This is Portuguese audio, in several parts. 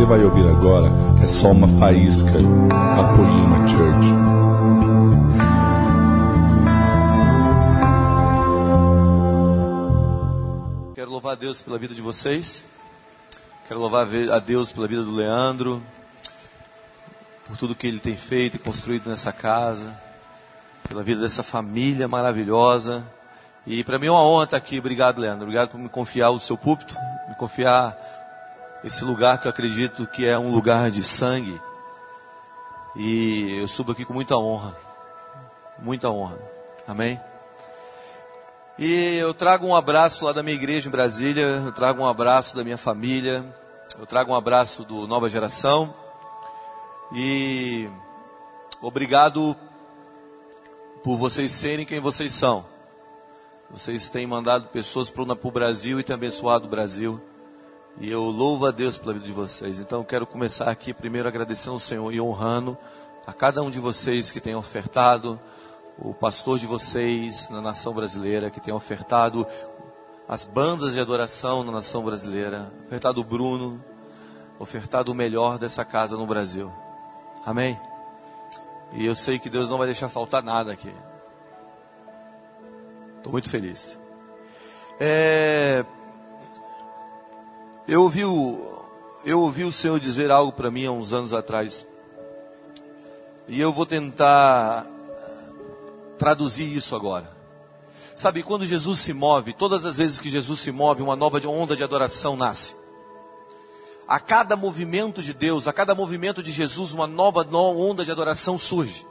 você vai ouvir agora é só uma faísca da Poema Church. Quero louvar a Deus pela vida de vocês. Quero louvar a Deus pela vida do Leandro, por tudo que ele tem feito e construído nessa casa, pela vida dessa família maravilhosa. E para mim é uma honra estar aqui. Obrigado, Leandro. Obrigado por me confiar o seu púlpito, me confiar esse lugar que eu acredito que é um lugar de sangue. E eu subo aqui com muita honra. Muita honra. Amém? E eu trago um abraço lá da minha igreja em Brasília, eu trago um abraço da minha família, eu trago um abraço do Nova Geração. E obrigado por vocês serem quem vocês são. Vocês têm mandado pessoas para o Brasil e têm abençoado o Brasil. E eu louvo a Deus pela vida de vocês. Então eu quero começar aqui primeiro agradecendo ao Senhor e honrando a cada um de vocês que tem ofertado, o pastor de vocês na nação brasileira, que tem ofertado as bandas de adoração na nação brasileira, ofertado o Bruno, ofertado o melhor dessa casa no Brasil. Amém? E eu sei que Deus não vai deixar faltar nada aqui. Estou muito feliz. É, eu ouvi o, eu ouvi o Senhor dizer algo para mim há uns anos atrás. E eu vou tentar traduzir isso agora. Sabe, quando Jesus se move, todas as vezes que Jesus se move, uma nova onda de adoração nasce. A cada movimento de Deus, a cada movimento de Jesus, uma nova onda de adoração surge.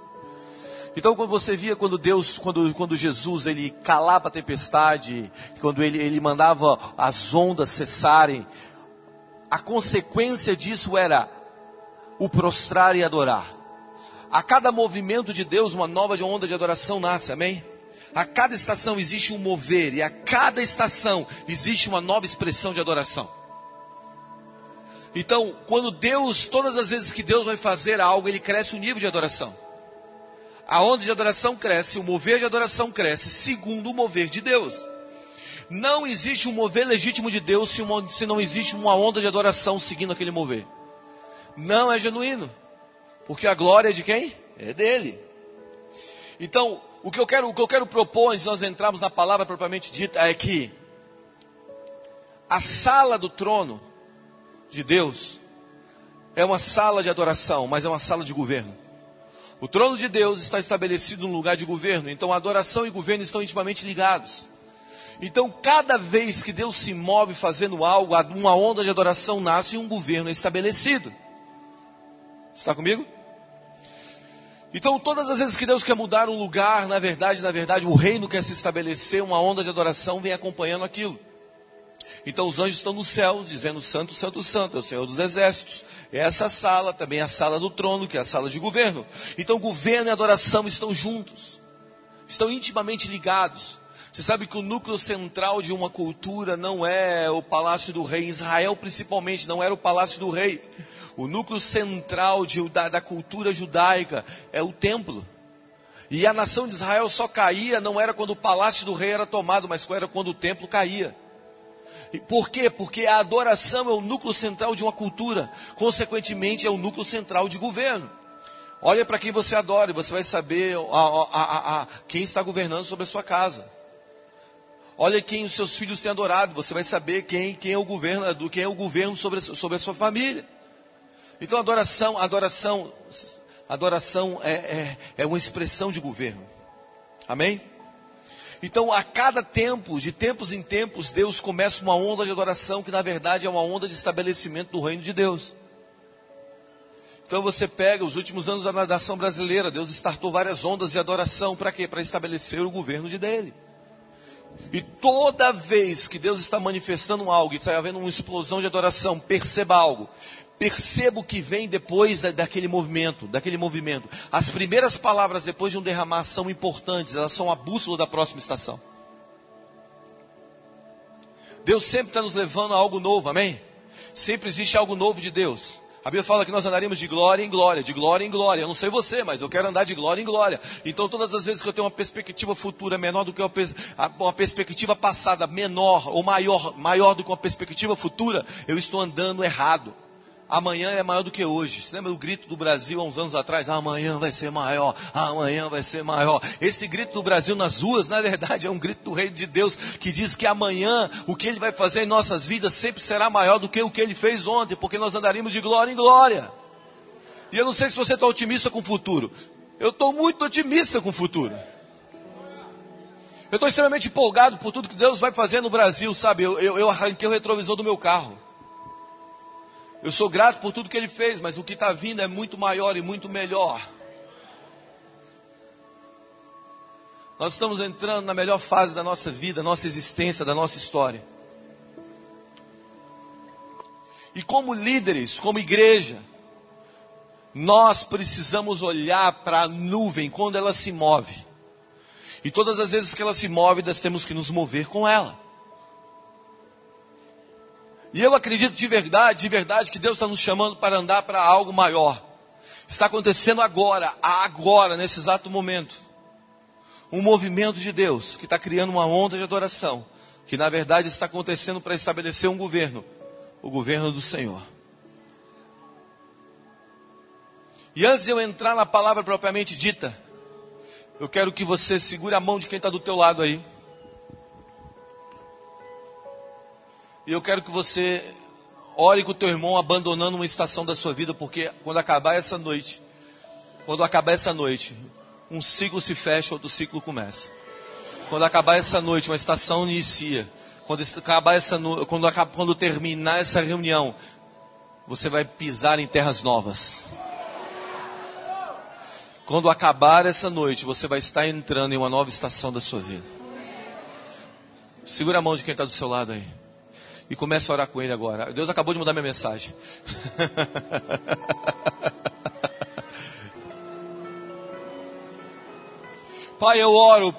Então, quando você via quando Deus, quando, quando Jesus, ele calava a tempestade, quando ele, ele mandava as ondas cessarem, a consequência disso era o prostrar e adorar. A cada movimento de Deus, uma nova onda de adoração nasce, amém? A cada estação existe um mover, e a cada estação existe uma nova expressão de adoração. Então, quando Deus, todas as vezes que Deus vai fazer algo, ele cresce o nível de adoração. A onda de adoração cresce, o mover de adoração cresce, segundo o mover de Deus. Não existe um mover legítimo de Deus se, uma, se não existe uma onda de adoração seguindo aquele mover. Não é genuíno. Porque a glória é de quem? É dele. Então, o que eu quero, o que eu quero propor antes de nós entrarmos na palavra propriamente dita é que a sala do trono de Deus é uma sala de adoração, mas é uma sala de governo. O trono de Deus está estabelecido no lugar de governo, então adoração e governo estão intimamente ligados. Então, cada vez que Deus se move fazendo algo, uma onda de adoração nasce e um governo é estabelecido. Está comigo? Então, todas as vezes que Deus quer mudar um lugar, na verdade, na verdade, o reino quer se estabelecer, uma onda de adoração vem acompanhando aquilo. Então, os anjos estão no céu, dizendo: Santo, Santo, Santo, é o Senhor dos Exércitos. Essa sala também é a sala do trono, que é a sala de governo. Então, governo e adoração estão juntos, estão intimamente ligados. Você sabe que o núcleo central de uma cultura não é o palácio do rei. Israel, principalmente, não era o palácio do rei. O núcleo central de, da, da cultura judaica é o templo. E a nação de Israel só caía, não era quando o palácio do rei era tomado, mas era quando o templo caía. E por quê? Porque a adoração é o núcleo central de uma cultura, consequentemente, é o núcleo central de governo. Olha para quem você adora e você vai saber a, a, a, quem está governando sobre a sua casa. Olha quem os seus filhos têm adorado, você vai saber quem, quem é o governo, quem é o governo sobre, sobre a sua família. Então adoração, adoração, adoração é, é, é uma expressão de governo. Amém? Então, a cada tempo, de tempos em tempos, Deus começa uma onda de adoração que na verdade é uma onda de estabelecimento do reino de Deus. Então você pega os últimos anos da nação brasileira, Deus startou várias ondas de adoração, para quê? Para estabelecer o governo de dele. E toda vez que Deus está manifestando algo, está havendo uma explosão de adoração, perceba algo. Perceba o que vem depois da, daquele movimento, daquele movimento. As primeiras palavras depois de um derramar são importantes, elas são a bússola da próxima estação. Deus sempre está nos levando a algo novo, amém? Sempre existe algo novo de Deus. A Bíblia fala que nós andaríamos de glória em glória, de glória em glória. Eu não sei você, mas eu quero andar de glória em glória. Então, todas as vezes que eu tenho uma perspectiva futura menor do que uma perspectiva passada menor ou maior, maior do que uma perspectiva futura, eu estou andando errado. Amanhã é maior do que hoje. Você lembra do grito do Brasil há uns anos atrás? Amanhã vai ser maior, amanhã vai ser maior. Esse grito do Brasil nas ruas, na verdade, é um grito do Reino de Deus que diz que amanhã o que Ele vai fazer em nossas vidas sempre será maior do que o que Ele fez ontem, porque nós andaríamos de glória em glória. E eu não sei se você está otimista com o futuro. Eu estou muito otimista com o futuro. Eu estou extremamente empolgado por tudo que Deus vai fazer no Brasil, sabe? Eu, eu, eu arranquei o retrovisor do meu carro. Eu sou grato por tudo que ele fez, mas o que está vindo é muito maior e muito melhor. Nós estamos entrando na melhor fase da nossa vida, nossa existência, da nossa história. E como líderes, como igreja, nós precisamos olhar para a nuvem quando ela se move. E todas as vezes que ela se move, nós temos que nos mover com ela. E eu acredito de verdade, de verdade, que Deus está nos chamando para andar para algo maior. Está acontecendo agora, agora, nesse exato momento. Um movimento de Deus que está criando uma onda de adoração, que na verdade está acontecendo para estabelecer um governo, o governo do Senhor. E antes de eu entrar na palavra propriamente dita, eu quero que você segure a mão de quem está do teu lado aí. E eu quero que você ore com o teu irmão abandonando uma estação da sua vida, porque quando acabar essa noite, quando acabar essa noite, um ciclo se fecha, outro ciclo começa. Quando acabar essa noite, uma estação inicia. Quando acabar essa quando, quando terminar essa reunião, você vai pisar em terras novas. Quando acabar essa noite, você vai estar entrando em uma nova estação da sua vida. Segura a mão de quem está do seu lado aí e começa a orar com ele agora. Deus acabou de mudar minha mensagem. Pai, eu oro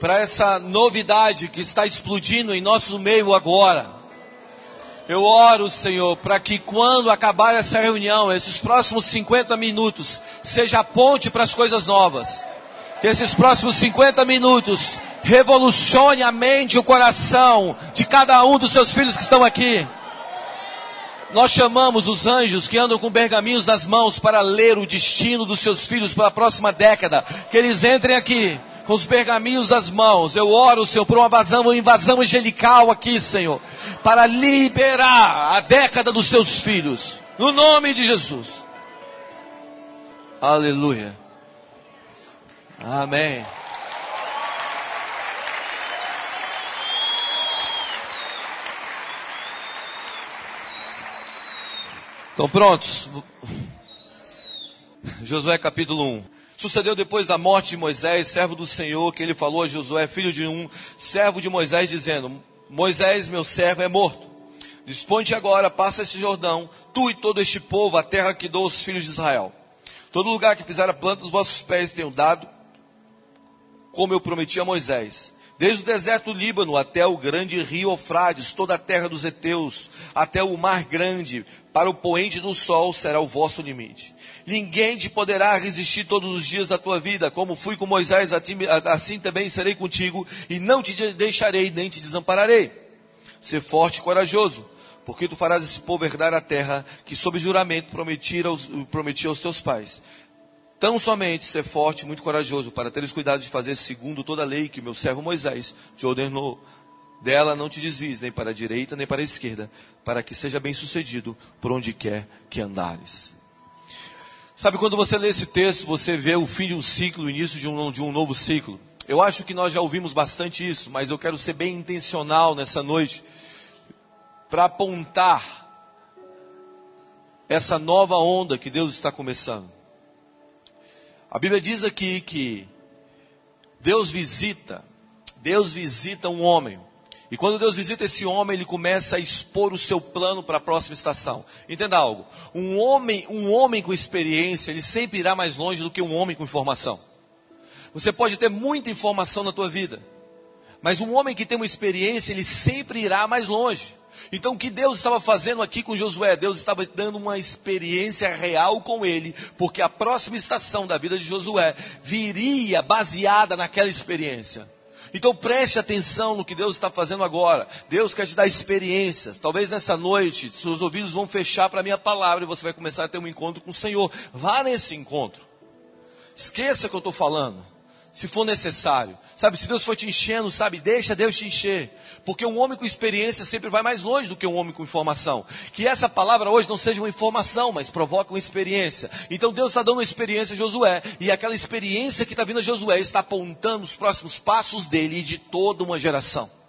para essa novidade que está explodindo em nosso meio agora. Eu oro, Senhor, para que quando acabar essa reunião, esses próximos 50 minutos, seja a ponte para as coisas novas. Que esses próximos 50 minutos revolucione a mente e o coração de cada um dos seus filhos que estão aqui. Nós chamamos os anjos que andam com pergaminhos nas mãos para ler o destino dos seus filhos para a próxima década. Que eles entrem aqui com os pergaminhos das mãos. Eu oro, Senhor, por uma invasão, uma invasão angelical aqui, Senhor, para liberar a década dos seus filhos. No nome de Jesus. Aleluia. Amém. Estão prontos? Josué capítulo 1. Sucedeu depois da morte de Moisés, servo do Senhor, que ele falou a Josué, filho de um servo de Moisés, dizendo: Moisés, meu servo, é morto. Dispõe-te agora, passa este Jordão, tu e todo este povo, a terra que dou aos filhos de Israel. Todo lugar que pisar a planta dos vossos pés tenho dado, como eu prometi a Moisés. Desde o deserto do Líbano até o grande rio Eufrades, toda a terra dos heteus, até o mar grande, para o poente do sol será o vosso limite. Ninguém te poderá resistir todos os dias da tua vida, como fui com Moisés, assim também serei contigo, e não te deixarei nem te desampararei. Ser forte e corajoso, porque tu farás esse povo herdar a terra que, sob juramento, prometi aos, prometi aos teus pais. Tão somente ser forte muito corajoso para teres cuidado de fazer segundo toda a lei que meu servo Moisés te ordenou. Dela não te desvies nem para a direita nem para a esquerda, para que seja bem sucedido por onde quer que andares. Sabe, quando você lê esse texto, você vê o fim de um ciclo, o início de um, de um novo ciclo. Eu acho que nós já ouvimos bastante isso, mas eu quero ser bem intencional nessa noite para apontar essa nova onda que Deus está começando. A Bíblia diz aqui que Deus visita, Deus visita um homem. E quando Deus visita esse homem, ele começa a expor o seu plano para a próxima estação. Entenda algo. Um homem, um homem com experiência, ele sempre irá mais longe do que um homem com informação. Você pode ter muita informação na tua vida, mas um homem que tem uma experiência, ele sempre irá mais longe. Então, o que Deus estava fazendo aqui com Josué? Deus estava dando uma experiência real com ele, porque a próxima estação da vida de Josué viria baseada naquela experiência. Então preste atenção no que Deus está fazendo agora. Deus quer te dar experiências. Talvez nessa noite seus ouvidos vão fechar para a minha palavra e você vai começar a ter um encontro com o Senhor. Vá nesse encontro. Esqueça que eu estou falando se for necessário. Sabe, se Deus for te enchendo, sabe, deixa Deus te encher. Porque um homem com experiência sempre vai mais longe do que um homem com informação. Que essa palavra hoje não seja uma informação, mas provoque uma experiência. Então Deus está dando uma experiência a Josué. E aquela experiência que está vindo a Josué está apontando os próximos passos dele e de toda uma geração.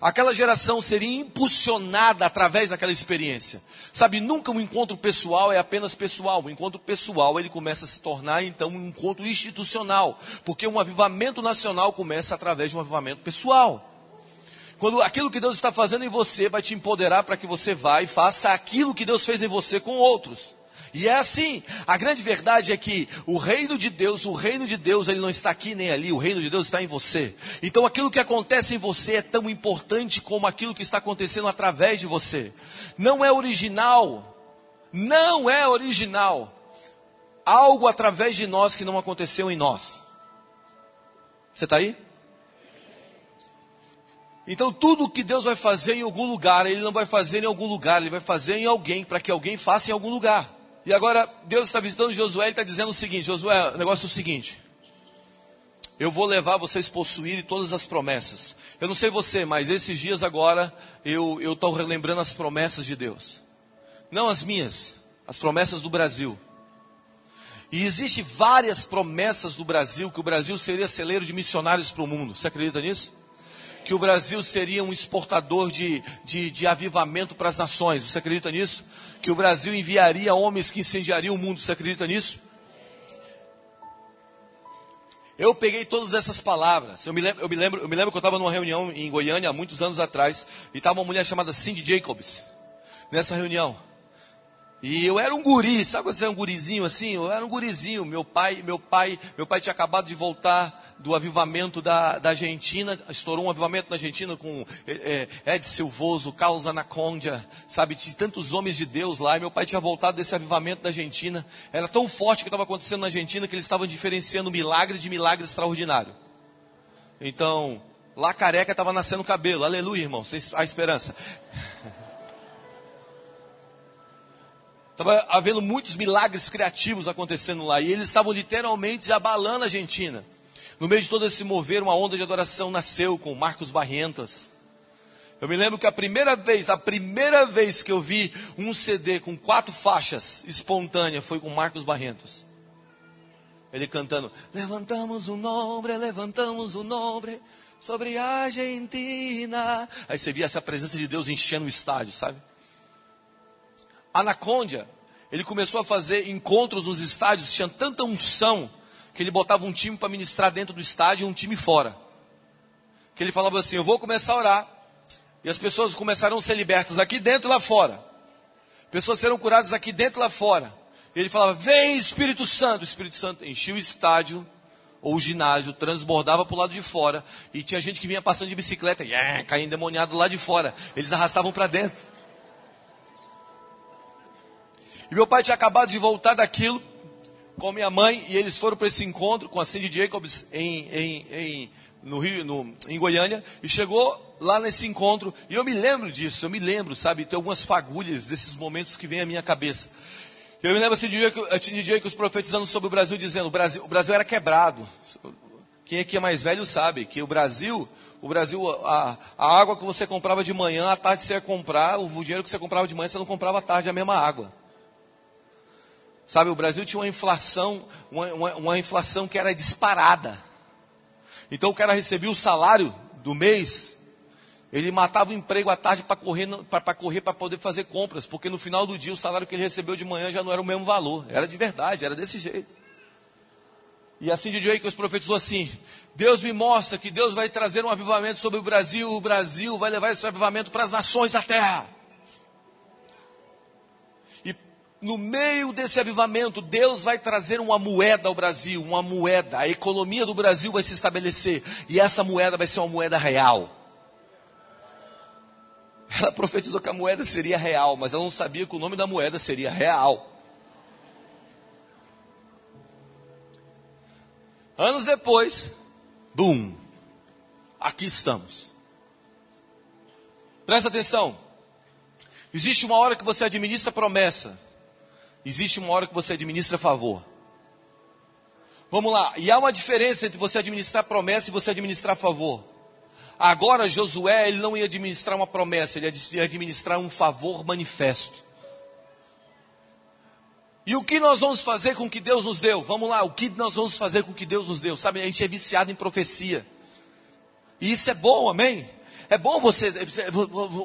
Aquela geração seria impulsionada através daquela experiência. Sabe, nunca um encontro pessoal é apenas pessoal. O encontro pessoal ele começa a se tornar então um encontro institucional, porque um avivamento nacional começa através de um avivamento pessoal. Quando aquilo que Deus está fazendo em você vai te empoderar para que você vá e faça aquilo que Deus fez em você com outros. E é assim. A grande verdade é que o reino de Deus, o reino de Deus, ele não está aqui nem ali, o reino de Deus está em você. Então aquilo que acontece em você é tão importante como aquilo que está acontecendo através de você. Não é original. Não é original. Algo através de nós que não aconteceu em nós. Você está aí? Então, tudo que Deus vai fazer em algum lugar, Ele não vai fazer em algum lugar, Ele vai fazer em alguém, para que alguém faça em algum lugar. E agora Deus está visitando Josué e está dizendo o seguinte: Josué, o negócio é o seguinte. Eu vou levar vocês a possuírem todas as promessas. Eu não sei você, mas esses dias agora eu estou relembrando as promessas de Deus. Não as minhas, as promessas do Brasil. E existe várias promessas do Brasil que o Brasil seria celeiro de missionários para o mundo. Você acredita nisso? que o Brasil seria um exportador de, de, de avivamento para as nações. Você acredita nisso? Que o Brasil enviaria homens que incendiariam o mundo. Você acredita nisso? Eu peguei todas essas palavras. Eu me lembro, eu me lembro, eu me lembro que eu estava numa reunião em Goiânia há muitos anos atrás e estava uma mulher chamada Cindy Jacobs nessa reunião. E eu era um guri, sabe quando você é um gurizinho assim? Eu era um gurizinho. Meu pai, meu pai, meu pai tinha acabado de voltar do avivamento da, da Argentina, estourou um avivamento na Argentina com é, é, Ed Silvoso, Carlos Anacondia, sabe? Tinha tantos homens de Deus lá. E meu pai tinha voltado desse avivamento da Argentina. Era tão forte que estava acontecendo na Argentina que eles estavam diferenciando milagre de milagre extraordinário. Então, lá careca estava nascendo cabelo. Aleluia, irmão. A esperança. Estava havendo muitos milagres criativos acontecendo lá. E eles estavam literalmente abalando a Argentina. No meio de todo esse mover, uma onda de adoração nasceu com Marcos Barrientos. Eu me lembro que a primeira vez, a primeira vez que eu vi um CD com quatro faixas espontânea foi com Marcos Barrientos. Ele cantando: Levantamos o nome, levantamos o nome sobre a Argentina. Aí você via essa presença de Deus enchendo o estádio, sabe? Anacondia, ele começou a fazer encontros nos estádios, tinha tanta unção, que ele botava um time para ministrar dentro do estádio e um time fora. Que ele falava assim: Eu vou começar a orar, e as pessoas começarão a ser libertas aqui dentro e lá fora. Pessoas serão curadas aqui dentro e lá fora. E ele falava: Vem Espírito Santo. O Espírito Santo enchia o estádio ou o ginásio, transbordava para o lado de fora. E tinha gente que vinha passando de bicicleta, e yeah, caía endemoniado lá de fora. Eles arrastavam para dentro. E meu pai tinha acabado de voltar daquilo com minha mãe e eles foram para esse encontro com a Cindy Jacobs em, em, em, no Rio, no, em Goiânia e chegou lá nesse encontro e eu me lembro disso, eu me lembro, sabe, tem algumas fagulhas desses momentos que vêm à minha cabeça. Eu me lembro assim, a Cindy Jacobs profetizando sobre o Brasil, dizendo o Brasil, o Brasil era quebrado. Quem aqui é mais velho sabe que o Brasil, o Brasil, a, a água que você comprava de manhã, à tarde você ia comprar, o dinheiro que você comprava de manhã, você não comprava à tarde a mesma água. Sabe, o Brasil tinha uma inflação, uma, uma, uma inflação que era disparada. Então o cara recebia o salário do mês, ele matava o emprego à tarde para correr para correr para poder fazer compras, porque no final do dia o salário que ele recebeu de manhã já não era o mesmo valor, era de verdade, era desse jeito. E assim de que os profetizou assim: Deus me mostra que Deus vai trazer um avivamento sobre o Brasil, o Brasil vai levar esse avivamento para as nações da terra no meio desse avivamento, Deus vai trazer uma moeda ao Brasil, uma moeda. A economia do Brasil vai se estabelecer e essa moeda vai ser uma moeda real. Ela profetizou que a moeda seria real, mas ela não sabia que o nome da moeda seria real. Anos depois, boom, aqui estamos. Presta atenção. Existe uma hora que você administra promessa. Existe uma hora que você administra favor. Vamos lá. E há uma diferença entre você administrar promessa e você administrar favor. Agora Josué, ele não ia administrar uma promessa, ele ia administrar um favor manifesto. E o que nós vamos fazer com o que Deus nos deu? Vamos lá, o que nós vamos fazer com o que Deus nos deu? Sabe, a gente é viciado em profecia. E isso é bom, amém? É bom você,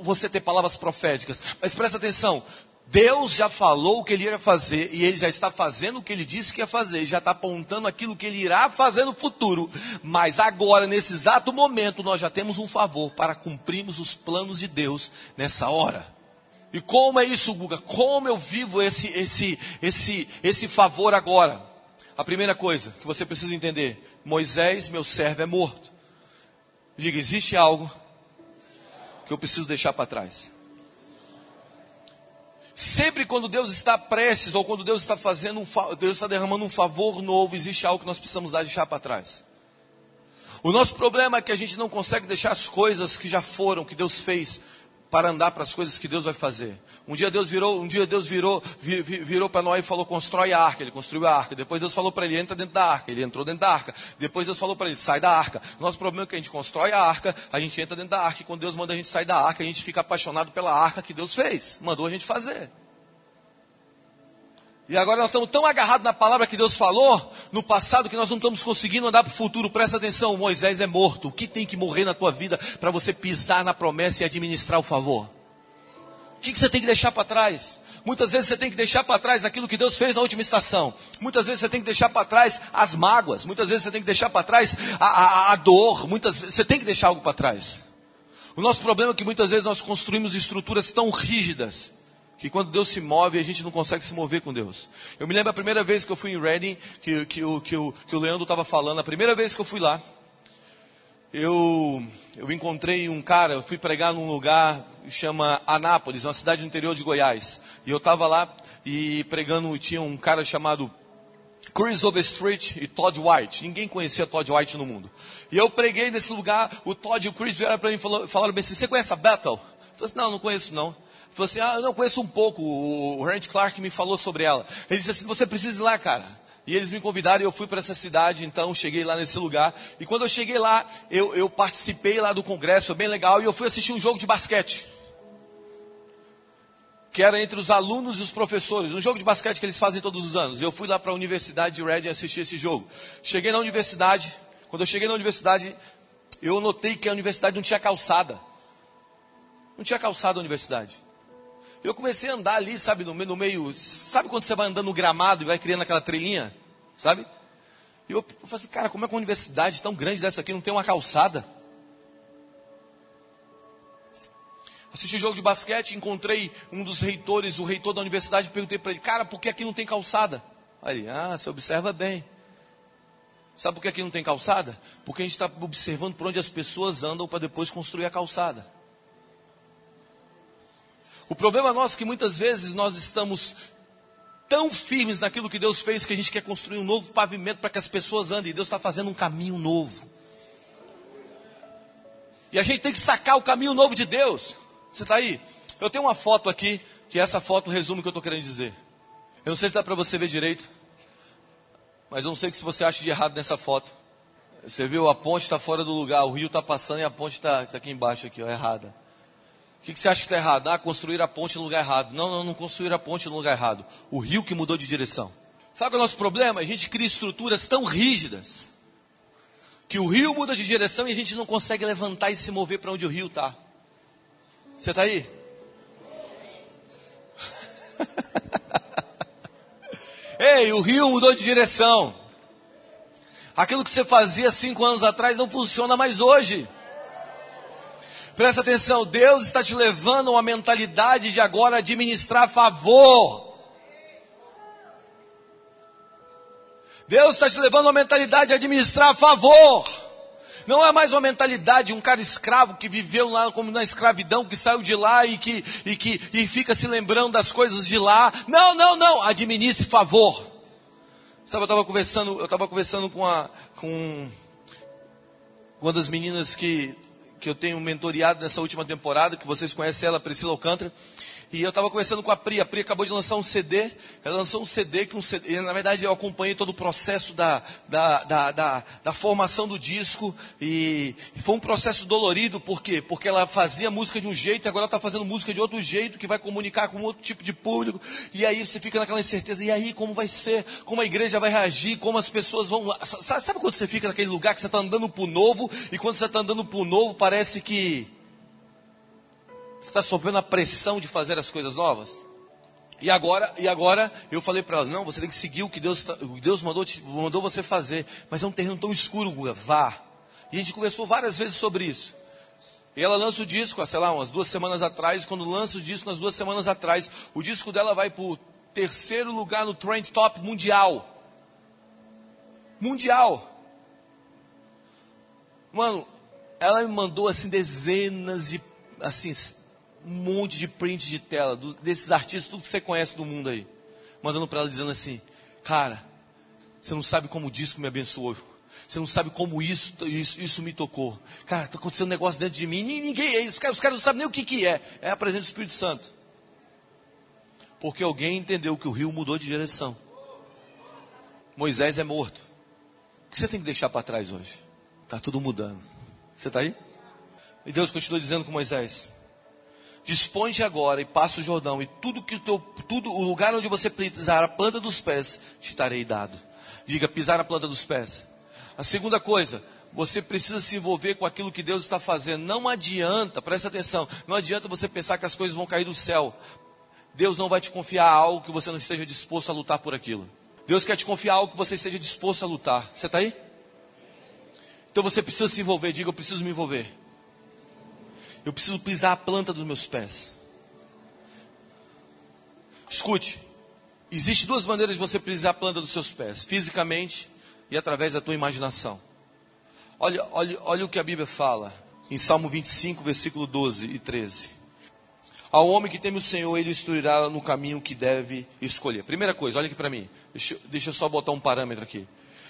você ter palavras proféticas, mas presta atenção: Deus já falou o que ele ia fazer e ele já está fazendo o que ele disse que ia fazer, já está apontando aquilo que ele irá fazer no futuro. Mas agora, nesse exato momento, nós já temos um favor para cumprirmos os planos de Deus nessa hora. E como é isso, Guga? Como eu vivo esse, esse, esse, esse favor agora? A primeira coisa que você precisa entender: Moisés, meu servo, é morto. Diga, existe algo que eu preciso deixar para trás. Sempre quando Deus está prestes, ou quando Deus está fazendo um, Deus está derramando um favor novo, existe algo que nós precisamos deixar para trás. O nosso problema é que a gente não consegue deixar as coisas que já foram, que Deus fez, para andar para as coisas que Deus vai fazer. Um dia Deus virou, um dia Deus virou, virou para Noé e falou: "Constrói a arca". Ele construiu a arca. Depois Deus falou para ele: "Entra dentro da arca". Ele entrou dentro da arca. Depois Deus falou para ele: "Sai da arca". Nosso problema é que a gente constrói a arca, a gente entra dentro da arca e quando Deus manda a gente sair da arca, a gente fica apaixonado pela arca que Deus fez, mandou a gente fazer. E agora nós estamos tão agarrados na palavra que Deus falou no passado que nós não estamos conseguindo andar para o futuro. Presta atenção, Moisés é morto. O que tem que morrer na tua vida para você pisar na promessa e administrar o favor? O que, que você tem que deixar para trás? Muitas vezes você tem que deixar para trás aquilo que Deus fez na última estação. Muitas vezes você tem que deixar para trás as mágoas. Muitas vezes você tem que deixar para trás a, a, a dor. Muitas vezes você tem que deixar algo para trás. O nosso problema é que muitas vezes nós construímos estruturas tão rígidas que quando Deus se move, a gente não consegue se mover com Deus. Eu me lembro a primeira vez que eu fui em Reading, que, que, o, que, o, que o Leandro estava falando, a primeira vez que eu fui lá, eu, eu encontrei um cara, eu fui pregar num lugar que chama Anápolis, uma cidade no interior de Goiás. E eu estava lá e pregando, tinha um cara chamado Chris Overstreet e Todd White. Ninguém conhecia Todd White no mundo. E eu preguei nesse lugar, o Todd e o Chris vieram para mim e falaram bem assim, você conhece a Bethel? Eu falei assim, não, não conheço não falou assim: Ah, eu não conheço um pouco. O Randy Clark me falou sobre ela. Ele disse assim: Você precisa ir lá, cara. E eles me convidaram e eu fui para essa cidade, então cheguei lá nesse lugar. E quando eu cheguei lá, eu, eu participei lá do congresso, bem legal, e eu fui assistir um jogo de basquete. Que era entre os alunos e os professores, um jogo de basquete que eles fazem todos os anos. Eu fui lá para a Universidade de Reading assistir esse jogo. Cheguei na universidade, quando eu cheguei na universidade, eu notei que a universidade não tinha calçada. Não tinha calçada a universidade. Eu comecei a andar ali, sabe, no, no meio. Sabe quando você vai andando no gramado e vai criando aquela trilhinha? Sabe? E eu, eu falei assim, cara, como é que uma universidade tão grande dessa aqui não tem uma calçada? Assisti jogo de basquete, encontrei um dos reitores, o reitor da universidade, perguntei para ele, cara, por que aqui não tem calçada? Aí ele, ah, você observa bem. Sabe por que aqui não tem calçada? Porque a gente está observando por onde as pessoas andam para depois construir a calçada. O problema nosso é que muitas vezes nós estamos tão firmes naquilo que Deus fez que a gente quer construir um novo pavimento para que as pessoas andem. E Deus está fazendo um caminho novo. E a gente tem que sacar o caminho novo de Deus. Você está aí? Eu tenho uma foto aqui, que essa foto resume o que eu estou querendo dizer. Eu não sei se dá para você ver direito, mas eu não sei o que você acha de errado nessa foto. Você viu, a ponte está fora do lugar, o rio está passando e a ponte está tá aqui embaixo, aqui, ó, errada. O que, que você acha que está errado? Ah, construir a ponte no lugar errado. Não, não, não construir a ponte no lugar errado. O rio que mudou de direção. Sabe qual é o nosso problema? A gente cria estruturas tão rígidas que o rio muda de direção e a gente não consegue levantar e se mover para onde o rio está. Você está aí? Ei, o rio mudou de direção. Aquilo que você fazia cinco anos atrás não funciona mais hoje. Presta atenção, Deus está te levando a uma mentalidade de agora administrar favor. Deus está te levando a uma mentalidade de administrar favor. Não é mais uma mentalidade de um cara escravo que viveu lá como na escravidão, que saiu de lá e que, e que e fica se lembrando das coisas de lá. Não, não, não. Administre favor. Sabe, eu estava conversando, eu estava conversando com, a, com uma das meninas que, que eu tenho mentoreado nessa última temporada, que vocês conhecem ela, Priscila Alcântara. E eu estava conversando com a Pri, a Pri acabou de lançar um CD, ela lançou um CD que um CD, na verdade eu acompanhei todo o processo da, da, da, da, da formação do disco, e foi um processo dolorido, por quê? Porque ela fazia música de um jeito, e agora está fazendo música de outro jeito, que vai comunicar com outro tipo de público, e aí você fica naquela incerteza, e aí como vai ser, como a igreja vai reagir, como as pessoas vão, sabe quando você fica naquele lugar que você está andando para o novo, e quando você está andando para o novo parece que você está sofrendo a pressão de fazer as coisas novas? E agora, e agora eu falei para ela, não, você tem que seguir o que Deus, tá, o Deus mandou, mandou você fazer. Mas é um terreno tão escuro, Guga, vá. E a gente conversou várias vezes sobre isso. E ela lança o disco, sei lá, umas duas semanas atrás. Quando lança o disco, nas duas semanas atrás, o disco dela vai para o terceiro lugar no Trend Top mundial. Mundial. Mano, ela me mandou assim dezenas de assim um monte de print de tela do, desses artistas, tudo que você conhece do mundo aí. Mandando para ela dizendo assim: Cara, você não sabe como o disco me abençoou. Você não sabe como isso, isso, isso me tocou. Cara, está acontecendo um negócio dentro de mim. Ninguém é isso. Os caras não sabem nem o que, que é. É a presença do Espírito Santo. Porque alguém entendeu que o rio mudou de direção. Moisés é morto. O que você tem que deixar para trás hoje? Está tudo mudando. Você está aí? E Deus continua dizendo com Moisés: Dispõe agora e passa o Jordão, e tudo que o teu, tudo, o lugar onde você pisar a planta dos pés, te estarei dado. Diga, pisar a planta dos pés. A segunda coisa, você precisa se envolver com aquilo que Deus está fazendo. Não adianta, presta atenção, não adianta você pensar que as coisas vão cair do céu. Deus não vai te confiar algo que você não esteja disposto a lutar por aquilo. Deus quer te confiar algo que você esteja disposto a lutar. Você está aí? Então você precisa se envolver. Diga, eu preciso me envolver. Eu preciso pisar a planta dos meus pés. Escute, existe duas maneiras de você pisar a planta dos seus pés: fisicamente e através da tua imaginação. Olha, olha, olha o que a Bíblia fala em Salmo 25, versículo 12 e 13. Ao homem que teme o Senhor, ele instruirá no caminho que deve escolher. Primeira coisa, olha aqui para mim. Deixa, deixa eu só botar um parâmetro aqui.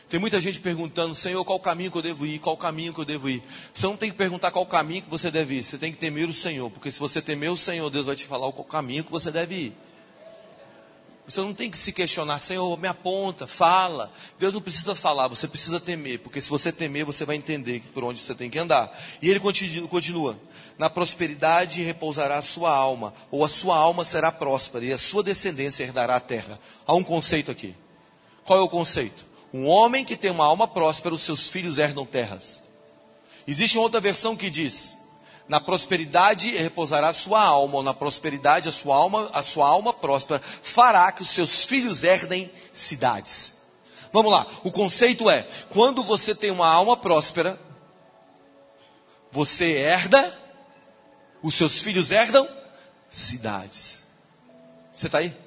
Tem muita gente perguntando, Senhor, qual caminho que eu devo ir? Qual caminho que eu devo ir? Você não tem que perguntar qual caminho que você deve ir, você tem que temer o Senhor, porque se você temer o Senhor, Deus vai te falar qual caminho que você deve ir. Você não tem que se questionar, Senhor, me aponta, fala. Deus não precisa falar, você precisa temer, porque se você temer, você vai entender por onde você tem que andar. E ele continua: na prosperidade repousará a sua alma, ou a sua alma será próspera, e a sua descendência herdará a terra. Há um conceito aqui. Qual é o conceito? Um homem que tem uma alma próspera, os seus filhos herdam terras. Existe uma outra versão que diz: na prosperidade repousará a sua alma, ou na prosperidade a sua alma, a sua alma próspera fará que os seus filhos herdem cidades. Vamos lá, o conceito é: quando você tem uma alma próspera, você herda, os seus filhos herdam cidades. Você está aí?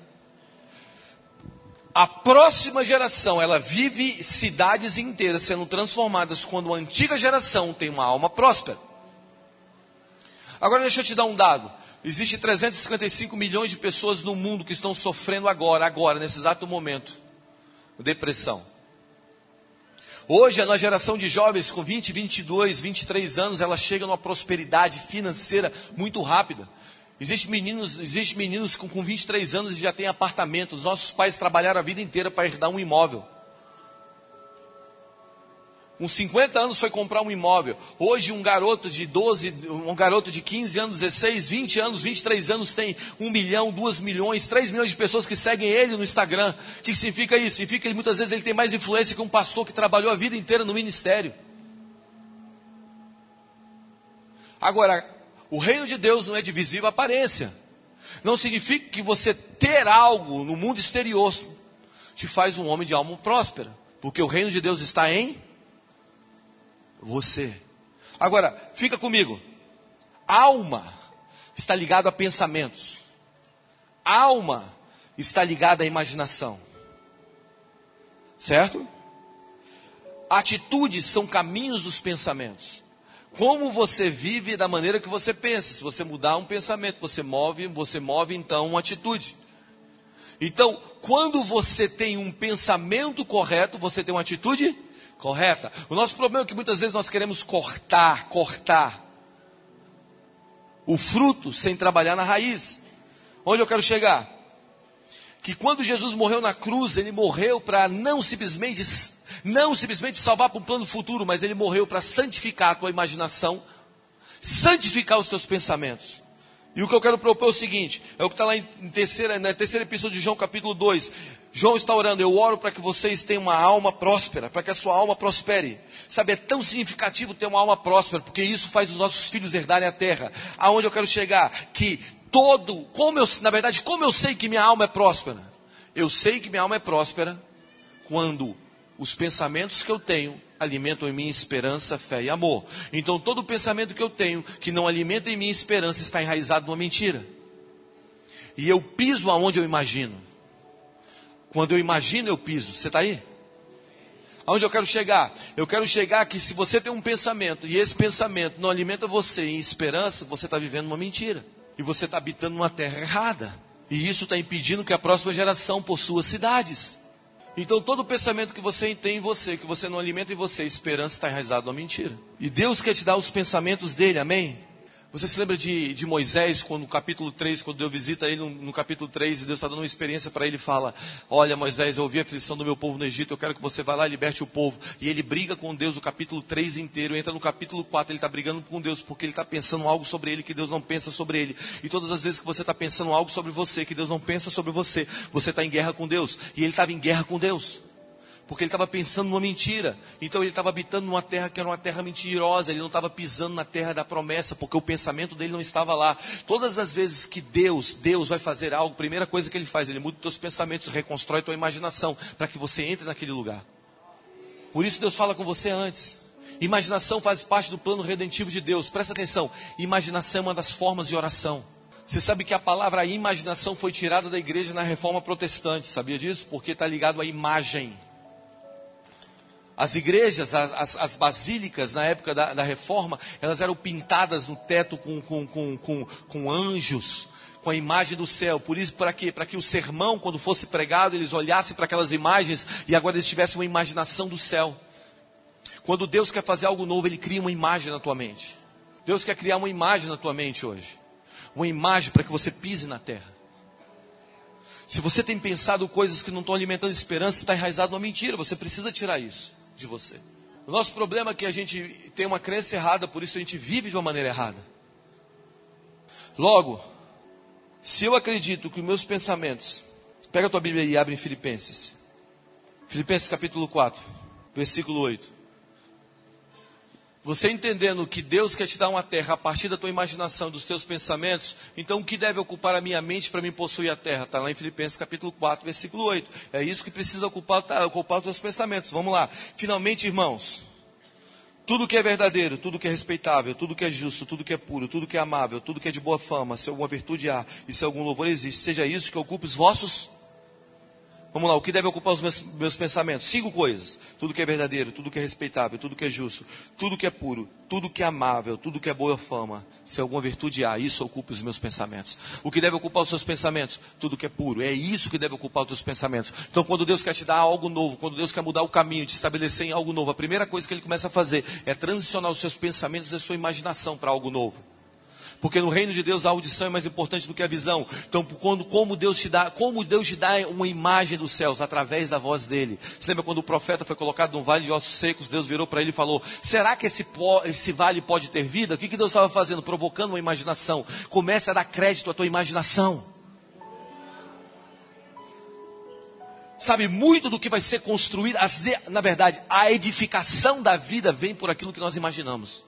A próxima geração, ela vive cidades inteiras sendo transformadas quando a antiga geração tem uma alma próspera. Agora deixa eu te dar um dado. Existem 355 milhões de pessoas no mundo que estão sofrendo agora, agora, nesse exato momento, depressão. Hoje, a geração de jovens com 20, 22, 23 anos, ela chega numa prosperidade financeira muito rápida. Existem meninos, existe meninos com, com 23 anos e já têm apartamento. Os nossos pais trabalharam a vida inteira para herdar um imóvel. Com 50 anos foi comprar um imóvel. Hoje um garoto de 12, um garoto de 15 anos, 16, 20 anos, 23 anos tem 1 milhão, 2 milhões, 3 milhões de pessoas que seguem ele no Instagram. O que significa isso? Significa que muitas vezes ele tem mais influência que um pastor que trabalhou a vida inteira no ministério. Agora, o reino de Deus não é de visível aparência. Não significa que você ter algo no mundo exterior te faz um homem de alma próspera. Porque o reino de Deus está em você. Agora, fica comigo. Alma está ligado a pensamentos. Alma está ligada à imaginação. Certo? Atitudes são caminhos dos pensamentos. Como você vive da maneira que você pensa. Se você mudar um pensamento, você move, você move então uma atitude. Então, quando você tem um pensamento correto, você tem uma atitude correta. O nosso problema é que muitas vezes nós queremos cortar, cortar o fruto sem trabalhar na raiz. Onde eu quero chegar? Que quando Jesus morreu na cruz, ele morreu para não simplesmente não simplesmente salvar para um plano futuro, mas ele morreu para santificar a tua imaginação, santificar os teus pensamentos. E o que eu quero propor é o seguinte: é o que está lá em terceira, na terceira epístola de João, capítulo 2. João está orando, eu oro para que vocês tenham uma alma próspera, para que a sua alma prospere. Sabe, é tão significativo ter uma alma próspera, porque isso faz os nossos filhos herdarem a terra. Aonde eu quero chegar? Que todo, como eu, na verdade, como eu sei que minha alma é próspera? Eu sei que minha alma é próspera quando os pensamentos que eu tenho alimentam em mim esperança, fé e amor. Então todo pensamento que eu tenho que não alimenta em mim esperança está enraizado numa mentira. E eu piso aonde eu imagino. Quando eu imagino, eu piso. Você está aí? Aonde eu quero chegar? Eu quero chegar que se você tem um pensamento e esse pensamento não alimenta você em esperança, você está vivendo uma mentira. E você está habitando numa terra errada. E isso está impedindo que a próxima geração possua cidades. Então todo pensamento que você tem em você, que você não alimenta em você, esperança está enraizado na mentira. E Deus quer te dar os pensamentos dele, amém? Você se lembra de, de Moisés, quando no capítulo 3, quando Deus visita ele no, no capítulo 3, e Deus está dando uma experiência para ele e fala: Olha, Moisés, eu ouvi a aflição do meu povo no Egito, eu quero que você vá lá e liberte o povo. E ele briga com Deus o capítulo 3 inteiro, entra no capítulo 4, ele está brigando com Deus, porque ele está pensando algo sobre ele que Deus não pensa sobre ele. E todas as vezes que você está pensando algo sobre você que Deus não pensa sobre você, você está em guerra com Deus. E ele estava em guerra com Deus porque ele estava pensando numa mentira. Então ele estava habitando numa terra que era uma terra mentirosa, ele não estava pisando na terra da promessa, porque o pensamento dele não estava lá. Todas as vezes que Deus, Deus vai fazer algo, a primeira coisa que ele faz, ele muda os teus pensamentos, reconstrói tua imaginação, para que você entre naquele lugar. Por isso Deus fala com você antes. Imaginação faz parte do plano redentivo de Deus. Presta atenção, imaginação é uma das formas de oração. Você sabe que a palavra imaginação foi tirada da igreja na reforma protestante, sabia disso? Porque está ligado à imagem. As igrejas, as, as, as basílicas na época da, da, reforma, elas eram pintadas no teto com, com, com, com, com anjos, com a imagem do céu. Por isso, para quê? Para que o sermão, quando fosse pregado, eles olhassem para aquelas imagens e agora eles tivessem uma imaginação do céu. Quando Deus quer fazer algo novo, Ele cria uma imagem na tua mente. Deus quer criar uma imagem na tua mente hoje. Uma imagem para que você pise na terra. Se você tem pensado coisas que não estão alimentando esperança, está enraizado numa mentira. Você precisa tirar isso de você. O nosso problema é que a gente tem uma crença errada, por isso a gente vive de uma maneira errada. Logo, se eu acredito que meus pensamentos. Pega a tua Bíblia e abre em Filipenses. Filipenses capítulo 4, versículo 8. Você entendendo que Deus quer te dar uma terra a partir da tua imaginação, dos teus pensamentos, então o que deve ocupar a minha mente para me possuir a terra? Está lá em Filipenses capítulo 4, versículo 8. É isso que precisa ocupar, tá, ocupar os teus pensamentos. Vamos lá. Finalmente, irmãos, tudo que é verdadeiro, tudo que é respeitável, tudo que é justo, tudo que é puro, tudo que é amável, tudo que é de boa fama, se alguma virtude há e se algum louvor existe, seja isso que ocupe os vossos Vamos lá, o que deve ocupar os meus, meus, pensamentos? Cinco coisas. Tudo que é verdadeiro, tudo que é respeitável, tudo que é justo, tudo que é puro, tudo que é amável, tudo que é boa fama. Se alguma virtude há, isso ocupa os meus pensamentos. O que deve ocupar os seus pensamentos? Tudo que é puro. É isso que deve ocupar os seus pensamentos. Então, quando Deus quer te dar algo novo, quando Deus quer mudar o caminho, te estabelecer em algo novo, a primeira coisa que Ele começa a fazer é transicionar os seus pensamentos e a sua imaginação para algo novo. Porque no reino de Deus a audição é mais importante do que a visão. Então, quando, como Deus te dá, como Deus te dá uma imagem dos céus através da voz dele. Você lembra quando o profeta foi colocado num vale de ossos secos, Deus virou para ele e falou: "Será que esse, esse vale pode ter vida?" O que, que Deus estava fazendo? Provocando uma imaginação. Comece a dar crédito à tua imaginação. Sabe, muito do que vai ser construído, na verdade, a edificação da vida vem por aquilo que nós imaginamos.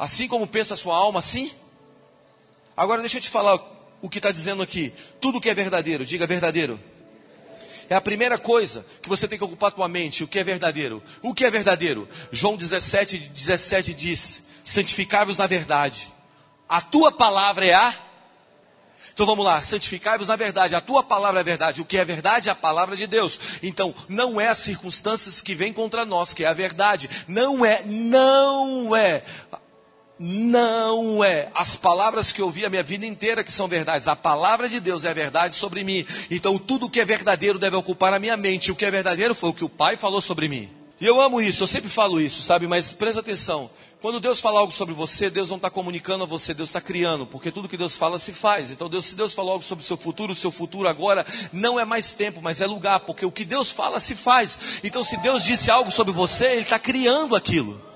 Assim como pensa a sua alma, assim? Agora deixa eu te falar o que está dizendo aqui. Tudo que é verdadeiro, diga verdadeiro. É a primeira coisa que você tem que ocupar a tua mente. O que é verdadeiro? O que é verdadeiro? João 17, 17 diz: Santificai-vos na verdade. A tua palavra é a. Então vamos lá, santificai-vos na verdade. A tua palavra é verdade. O que é verdade é a palavra de Deus. Então não é as circunstâncias que vêm contra nós que é a verdade. Não é, não é não é as palavras que eu ouvi a minha vida inteira que são verdades. A palavra de Deus é verdade sobre mim. Então tudo que é verdadeiro deve ocupar a minha mente. O que é verdadeiro foi o que o Pai falou sobre mim. E eu amo isso, eu sempre falo isso, sabe? Mas presta atenção. Quando Deus fala algo sobre você, Deus não está comunicando a você, Deus está criando, porque tudo que Deus fala se faz. Então, Deus, se Deus falou algo sobre o seu futuro, o seu futuro agora não é mais tempo, mas é lugar, porque o que Deus fala se faz. Então, se Deus disse algo sobre você, Ele está criando aquilo.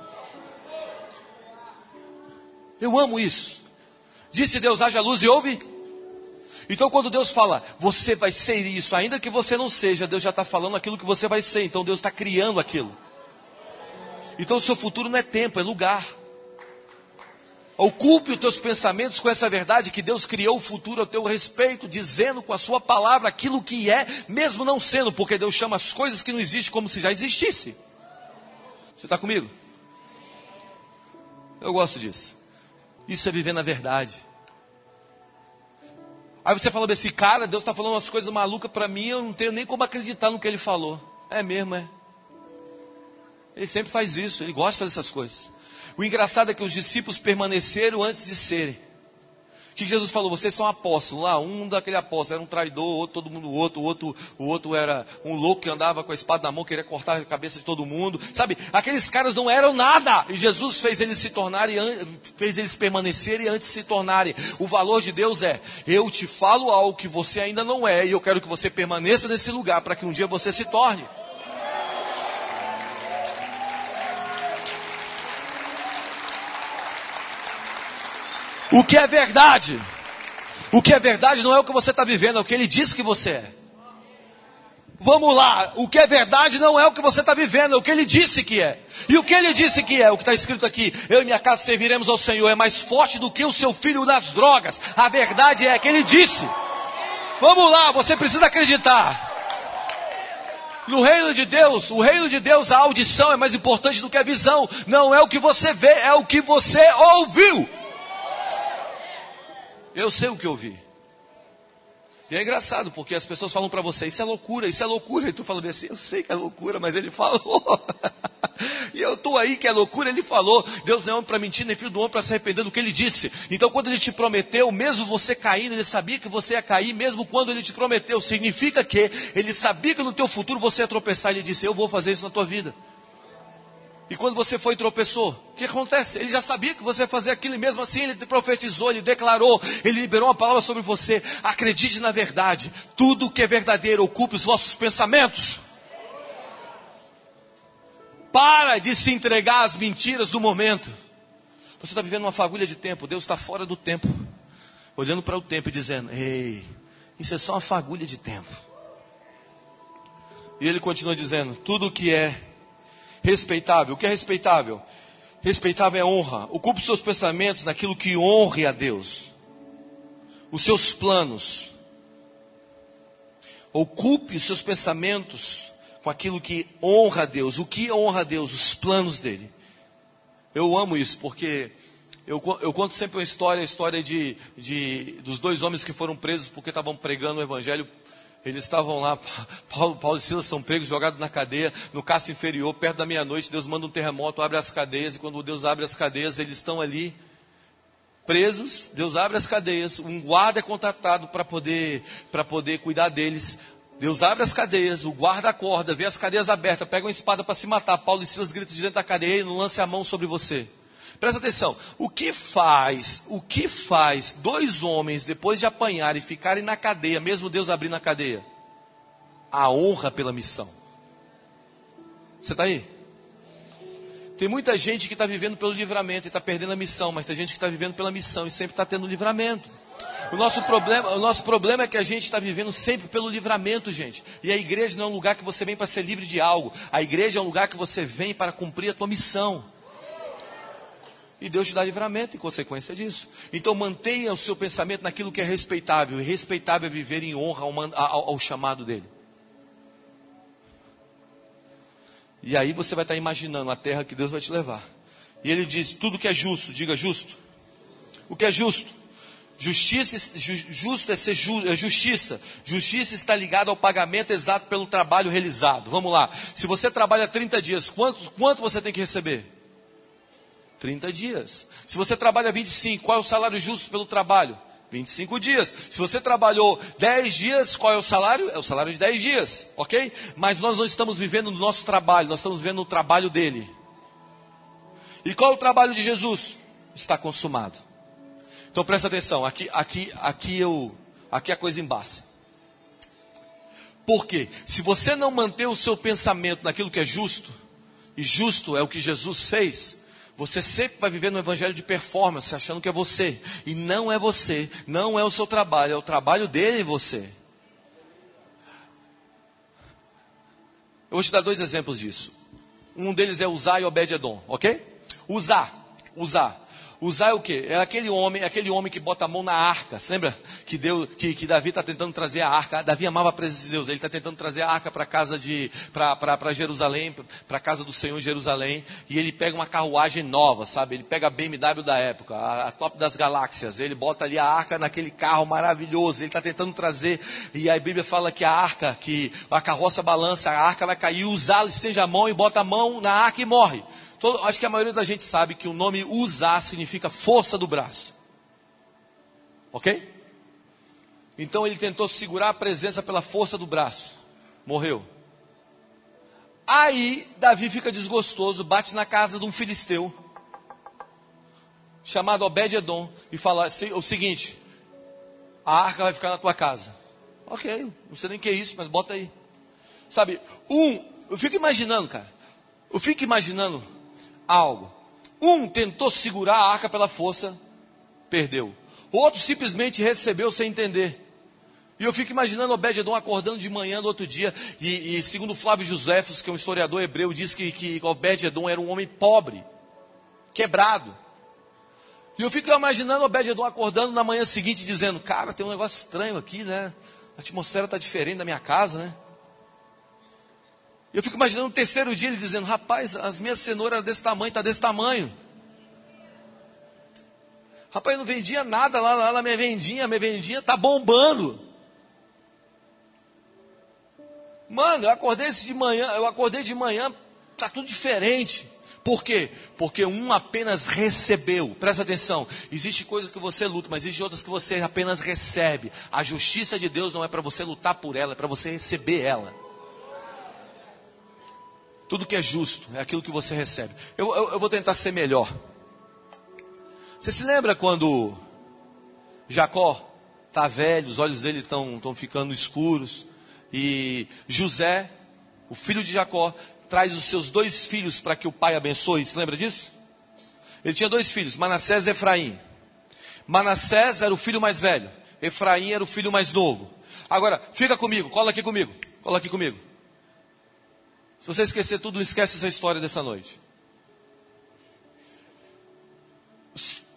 Eu amo isso. Disse Deus, haja luz e ouve. Então, quando Deus fala, você vai ser isso, ainda que você não seja, Deus já está falando aquilo que você vai ser. Então, Deus está criando aquilo. Então, o seu futuro não é tempo, é lugar. Ocupe os teus pensamentos com essa verdade que Deus criou o futuro a teu respeito, dizendo com a sua palavra aquilo que é, mesmo não sendo, porque Deus chama as coisas que não existem como se já existisse. Você está comigo? Eu gosto disso. Isso é viver na verdade. Aí você fala assim, cara, Deus está falando umas coisas malucas para mim, eu não tenho nem como acreditar no que Ele falou. É mesmo, é. Ele sempre faz isso, ele gosta de fazer essas coisas. O engraçado é que os discípulos permaneceram antes de serem. Que Jesus falou? Vocês são apóstolos. Lá, um daquele apóstolo era um traidor, outro, todo mundo, outro, o outro, o outro era um louco que andava com a espada na mão, queria cortar a cabeça de todo mundo. Sabe? Aqueles caras não eram nada. E Jesus fez eles se tornarem, fez eles permanecerem antes de se tornarem. O valor de Deus é: eu te falo algo que você ainda não é, e eu quero que você permaneça nesse lugar para que um dia você se torne. O que é verdade? O que é verdade não é o que você está vivendo, é o que ele disse que você é. Vamos lá, o que é verdade não é o que você está vivendo, é o que ele disse que é. E o que ele disse que é, o que está escrito aqui, eu e minha casa serviremos ao Senhor, é mais forte do que o seu filho nas drogas. A verdade é que ele disse. Vamos lá, você precisa acreditar. No reino de Deus, o reino de Deus, a audição é mais importante do que a visão. Não é o que você vê, é o que você ouviu. Eu sei o que eu vi. E é engraçado, porque as pessoas falam para você, isso é loucura, isso é loucura. E tu fala assim, eu sei que é loucura, mas ele falou. e eu estou aí que é loucura, ele falou. Deus não é homem para mentir, nem filho do homem para se arrepender do que ele disse. Então quando ele te prometeu, mesmo você caindo, ele sabia que você ia cair, mesmo quando ele te prometeu. Significa que ele sabia que no teu futuro você ia tropeçar. Ele disse, eu vou fazer isso na tua vida. E quando você foi e tropeçou, o que acontece? Ele já sabia que você ia fazer aquilo, e mesmo assim ele profetizou, ele declarou, ele liberou uma palavra sobre você. Acredite na verdade, tudo que é verdadeiro ocupe os vossos pensamentos. Para de se entregar às mentiras do momento. Você está vivendo uma fagulha de tempo, Deus está fora do tempo, olhando para o tempo e dizendo: Ei, isso é só uma fagulha de tempo. E ele continua dizendo: Tudo que é respeitável. O que é respeitável? Respeitável é honra. Ocupe seus pensamentos naquilo que honre a Deus. Os seus planos. Ocupe os seus pensamentos com aquilo que honra a Deus. O que honra a Deus? Os planos dele. Eu amo isso porque eu, eu conto sempre uma história, a história de, de, dos dois homens que foram presos porque estavam pregando o evangelho eles estavam lá, Paulo, Paulo e Silas são pregos, jogados na cadeia, no caça inferior, perto da meia-noite, Deus manda um terremoto, abre as cadeias, e quando Deus abre as cadeias, eles estão ali, presos, Deus abre as cadeias, um guarda é contratado para poder, poder cuidar deles. Deus abre as cadeias, o guarda acorda, vê as cadeias abertas, pega uma espada para se matar. Paulo e Silas gritam de dentro da cadeia e não lance a mão sobre você. Presta atenção. O que faz, o que faz dois homens depois de apanhar e ficarem na cadeia, mesmo Deus abrindo a cadeia? A honra pela missão. Você está aí? Tem muita gente que está vivendo pelo livramento e está perdendo a missão, mas tem gente que está vivendo pela missão e sempre está tendo livramento. O nosso, problema, o nosso problema é que a gente está vivendo sempre pelo livramento, gente. E a igreja não é um lugar que você vem para ser livre de algo. A igreja é um lugar que você vem para cumprir a tua missão. E Deus te dá livramento em consequência disso. Então mantenha o seu pensamento naquilo que é respeitável. E respeitável é viver em honra ao, ao, chamado dele. E aí você vai estar imaginando a terra que Deus vai te levar. E ele diz: tudo que é justo, diga justo. O que é justo? Justiça, justo é ser ju, é justiça. Justiça está ligada ao pagamento exato pelo trabalho realizado. Vamos lá. Se você trabalha 30 dias, quanto, quanto você tem que receber? 30 dias. Se você trabalha 25, qual é o salário justo pelo trabalho? 25 dias. Se você trabalhou 10 dias, qual é o salário? É o salário de 10 dias, ok? Mas nós não estamos vivendo no nosso trabalho, nós estamos vivendo no trabalho dele. E qual é o trabalho de Jesus? Está consumado. Então presta atenção, aqui, aqui, aqui eu, aqui a coisa embaça. Por quê? Se você não manter o seu pensamento naquilo que é justo, e justo é o que Jesus fez, você sempre vai viver no evangelho de performance, achando que é você. E não é você, não é o seu trabalho, é o trabalho dele em você. Eu vou te dar dois exemplos disso. Um deles é Usar e Obed-Edom, ok? Usar, usar. Usar é o quê? É aquele homem, é aquele homem que bota a mão na arca. Lembra que, Deus, que, que Davi está tentando trazer a arca? Davi amava a presença de Deus. Ele está tentando trazer a arca para casa de, para Jerusalém, para a casa do Senhor em Jerusalém. E ele pega uma carruagem nova, sabe? Ele pega a BMW da época, a, a top das galáxias. Ele bota ali a arca naquele carro maravilhoso. Ele está tentando trazer. E a Bíblia fala que a arca, que a carroça balança, a arca vai cair. Usar, estende a mão e bota a mão na arca e morre. Todo, acho que a maioria da gente sabe que o nome usar significa força do braço. Ok? Então ele tentou segurar a presença pela força do braço. Morreu. Aí Davi fica desgostoso, bate na casa de um filisteu, chamado Obed-Edom, e fala o seguinte: a arca vai ficar na tua casa. Ok, não sei nem o que é isso, mas bota aí. Sabe, um, eu fico imaginando, cara, eu fico imaginando algo. Um tentou segurar a arca pela força, perdeu. O outro simplesmente recebeu sem entender. E eu fico imaginando Obed-Edom acordando de manhã no outro dia, e, e segundo Flávio Josefos, que é um historiador hebreu, diz que, que Obed-Edom era um homem pobre, quebrado. E eu fico imaginando Obed-Edom acordando na manhã seguinte, dizendo, cara, tem um negócio estranho aqui, né? A atmosfera está diferente da minha casa, né? Eu fico imaginando no terceiro dia ele dizendo: Rapaz, as minhas cenouras eram desse tamanho, está desse tamanho. Rapaz, eu não vendia nada lá, lá na minha vendinha, minha vendinha está bombando. Mano, eu acordei de manhã, eu acordei de manhã, está tudo diferente. Por quê? Porque um apenas recebeu. Presta atenção. Existe coisas que você luta, mas existe outras que você apenas recebe. A justiça de Deus não é para você lutar por ela, é para você receber ela. Tudo que é justo é aquilo que você recebe. Eu, eu, eu vou tentar ser melhor. Você se lembra quando Jacó está velho, os olhos dele estão ficando escuros, e José, o filho de Jacó, traz os seus dois filhos para que o pai abençoe. Se lembra disso? Ele tinha dois filhos, Manassés e Efraim. Manassés era o filho mais velho, Efraim era o filho mais novo. Agora, fica comigo, cola aqui comigo, cola aqui comigo. Se você esquecer tudo, esquece essa história dessa noite.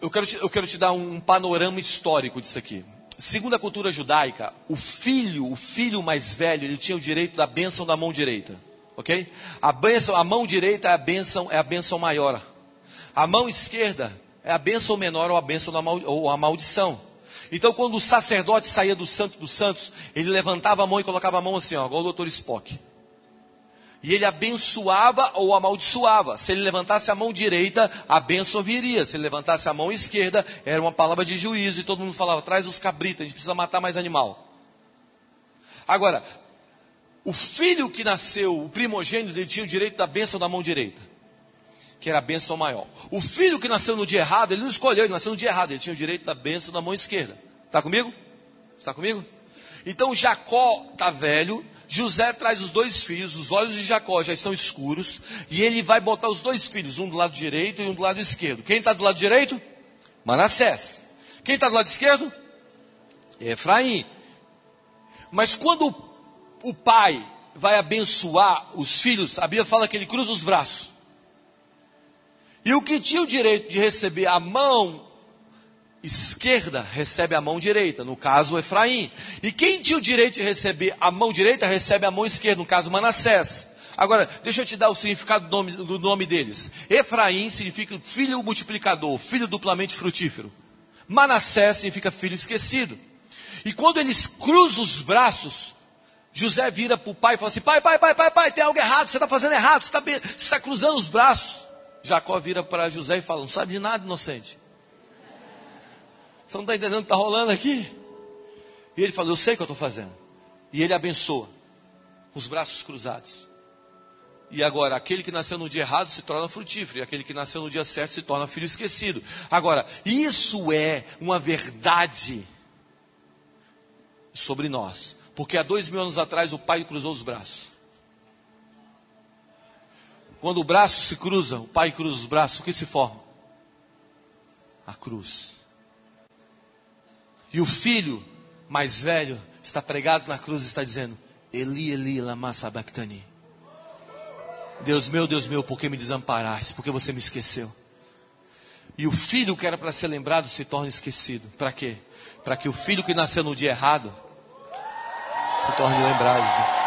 Eu quero te, eu quero te dar um panorama histórico disso aqui. Segundo a cultura judaica, o filho, o filho mais velho, ele tinha o direito da bênção da mão direita. Ok? A bênção, a mão direita é a bênção, é a bênção maior. A mão esquerda é a bênção menor ou a bênção da mal, ou a maldição. Então, quando o sacerdote saía do santo dos santos, ele levantava a mão e colocava a mão assim, ó, igual o doutor Spock. E ele abençoava ou amaldiçoava. Se ele levantasse a mão direita, a bênção viria. Se ele levantasse a mão esquerda, era uma palavra de juízo. E todo mundo falava: traz os cabritos, a gente precisa matar mais animal. Agora, o filho que nasceu, o primogênito, ele tinha o direito da bênção da mão direita, que era a bênção maior. O filho que nasceu no dia errado, ele não escolheu, ele nasceu no dia errado, ele tinha o direito da bênção da mão esquerda. Está comigo? Está comigo? Então Jacó está velho, José traz os dois filhos, os olhos de Jacó já estão escuros, e ele vai botar os dois filhos, um do lado direito e um do lado esquerdo. Quem está do lado direito? Manassés. Quem está do lado esquerdo? Efraim. Mas quando o pai vai abençoar os filhos, a Bíblia fala que ele cruza os braços. E o que tinha o direito de receber a mão esquerda recebe a mão direita, no caso Efraim. E quem tinha o direito de receber a mão direita recebe a mão esquerda, no caso Manassés. Agora, deixa eu te dar o significado do nome, do nome deles. Efraim significa filho multiplicador, filho duplamente frutífero. Manassés significa filho esquecido. E quando eles cruzam os braços, José vira para o pai e fala assim: pai, pai, pai, pai, pai, tem algo errado, você está fazendo errado, você está, você está cruzando os braços. Jacó vira para José e fala: Não sabe de nada, inocente. Você não está entendendo o que está rolando aqui? E ele fala: Eu sei o que eu estou fazendo. E ele abençoa, com os braços cruzados. E agora, aquele que nasceu no dia errado se torna frutífero, e aquele que nasceu no dia certo se torna filho esquecido. Agora, isso é uma verdade sobre nós, porque há dois mil anos atrás o pai cruzou os braços. Quando o braço se cruza, o pai cruza os braços, o que se forma? A cruz. E o filho mais velho está pregado na cruz e está dizendo: Eli, Eli, lama sabachthani. Deus meu, Deus meu, por que me desamparaste? Por que você me esqueceu? E o filho que era para ser lembrado se torna esquecido. Para quê? Para que o filho que nasceu no dia errado se torne lembrado.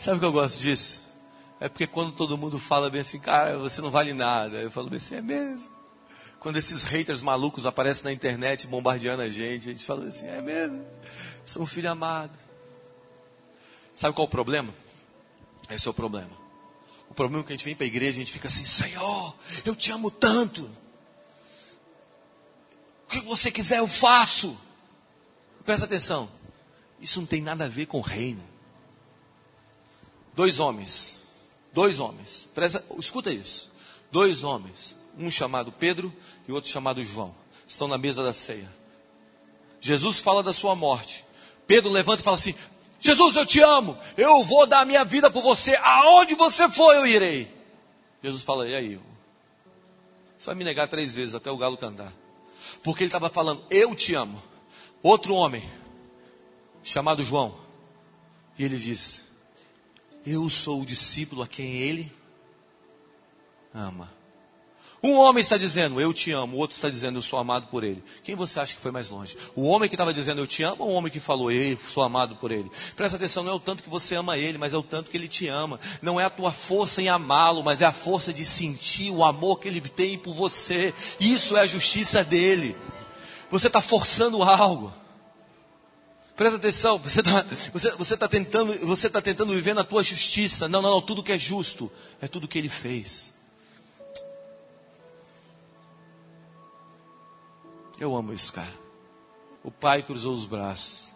Sabe o que eu gosto disso? É porque quando todo mundo fala bem assim, cara, você não vale nada. Eu falo bem assim, é mesmo. Quando esses haters malucos aparecem na internet bombardeando a gente, a gente fala assim, é mesmo. Sou um filho amado. Sabe qual é o problema? Esse é o problema. O problema é que a gente vem para a igreja a gente fica assim, Senhor, eu te amo tanto. O que você quiser eu faço. Presta atenção. Isso não tem nada a ver com o reino. Dois homens. Dois homens. Presta, escuta isso. Dois homens. Um chamado Pedro e outro chamado João. Estão na mesa da ceia. Jesus fala da sua morte. Pedro levanta e fala assim: Jesus, eu te amo. Eu vou dar a minha vida por você. Aonde você for, eu irei. Jesus fala: E aí? Você vai me negar três vezes até o galo cantar. Porque ele estava falando: Eu te amo. Outro homem, chamado João. E ele diz: eu sou o discípulo a quem ele ama. Um homem está dizendo, eu te amo, o outro está dizendo, eu sou amado por ele. Quem você acha que foi mais longe? O homem que estava dizendo, eu te amo, ou o homem que falou, eu sou amado por ele? Presta atenção, não é o tanto que você ama ele, mas é o tanto que ele te ama. Não é a tua força em amá-lo, mas é a força de sentir o amor que ele tem por você. Isso é a justiça dele. Você está forçando algo. Presta atenção, você está você, você tá tentando, você tá tentando viver na tua justiça. Não, não, não, tudo que é justo é tudo que ele fez. Eu amo isso, cara. O pai cruzou os braços.